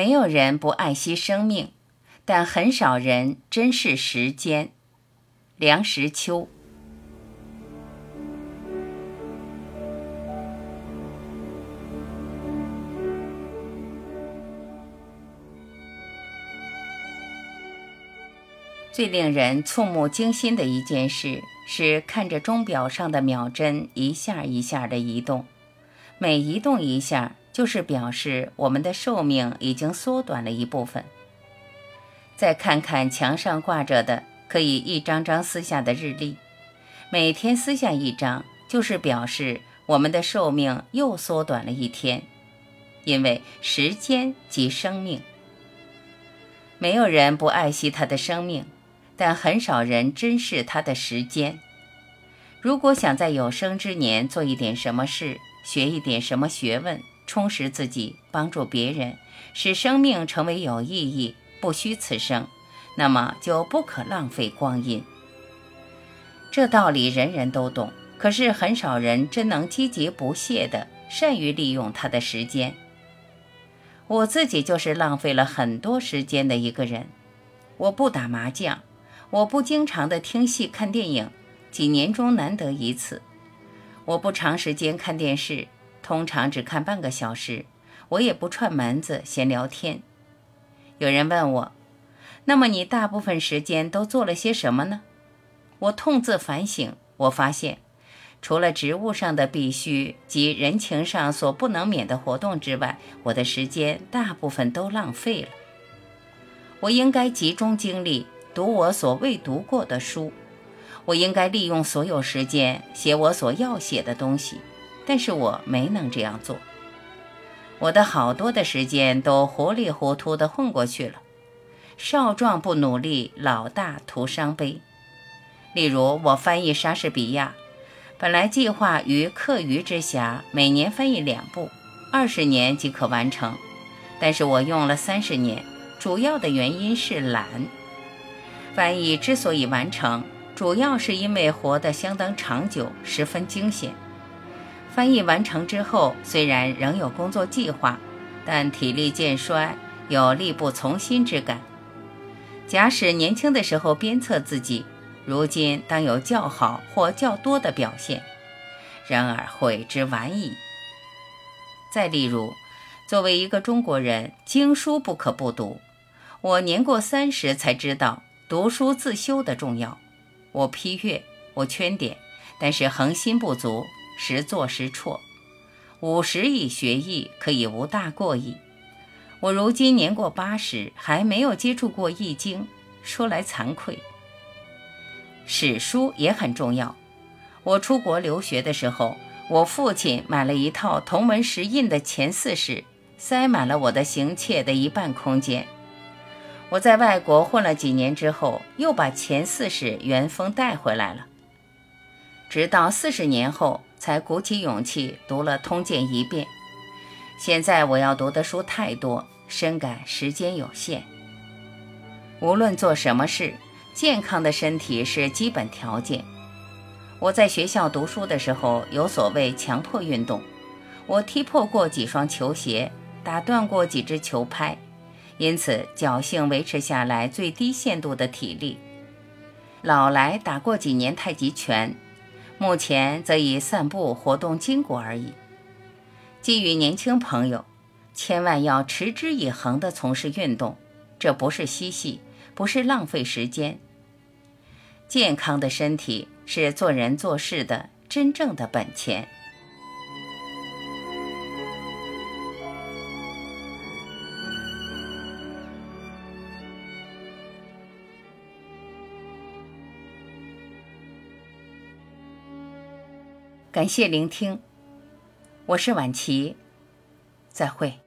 没有人不爱惜生命，但很少人珍视时间。梁实秋。最令人触目惊心的一件事是看着钟表上的秒针一下一下的移动，每移动一下。就是表示我们的寿命已经缩短了一部分。再看看墙上挂着的可以一张张撕下的日历，每天撕下一张，就是表示我们的寿命又缩短了一天。因为时间即生命，没有人不爱惜他的生命，但很少人珍视他的时间。如果想在有生之年做一点什么事，学一点什么学问，充实自己，帮助别人，使生命成为有意义，不虚此生，那么就不可浪费光阴。这道理人人都懂，可是很少人真能积极不懈地善于利用他的时间。我自己就是浪费了很多时间的一个人。我不打麻将，我不经常的听戏看电影，几年中难得一次。我不长时间看电视。通常只看半个小时，我也不串门子闲聊天。有人问我，那么你大部分时间都做了些什么呢？我痛自反省，我发现，除了职务上的必须及人情上所不能免的活动之外，我的时间大部分都浪费了。我应该集中精力读我所未读过的书，我应该利用所有时间写我所要写的东西。但是我没能这样做，我的好多的时间都糊里糊涂地混过去了。少壮不努力，老大徒伤悲。例如，我翻译莎士比亚，本来计划于课余之暇每年翻译两部，二十年即可完成，但是我用了三十年，主要的原因是懒。翻译之所以完成，主要是因为活得相当长久，十分惊险。翻译完成之后，虽然仍有工作计划，但体力渐衰，有力不从心之感。假使年轻的时候鞭策自己，如今当有较好或较多的表现。然而悔之晚矣。再例如，作为一个中国人，经书不可不读。我年过三十才知道读书自修的重要。我批阅，我圈点，但是恒心不足。时作时辍，五十以学艺，可以无大过矣。我如今年过八十，还没有接触过《易经》，说来惭愧。史书也很重要。我出国留学的时候，我父亲买了一套同门石印的前四史，塞满了我的行窃的一半空间。我在外国混了几年之后，又把前四史原封带回来了。直到四十年后。才鼓起勇气读了《通鉴》一遍。现在我要读的书太多，深感时间有限。无论做什么事，健康的身体是基本条件。我在学校读书的时候，有所谓强迫运动，我踢破过几双球鞋，打断过几只球拍，因此侥幸维持下来最低限度的体力。老来打过几年太极拳。目前则以散步活动筋骨而已。基于年轻朋友，千万要持之以恒地从事运动，这不是嬉戏，不是浪费时间。健康的身体是做人做事的真正的本钱。感谢聆听，我是晚琪，再会。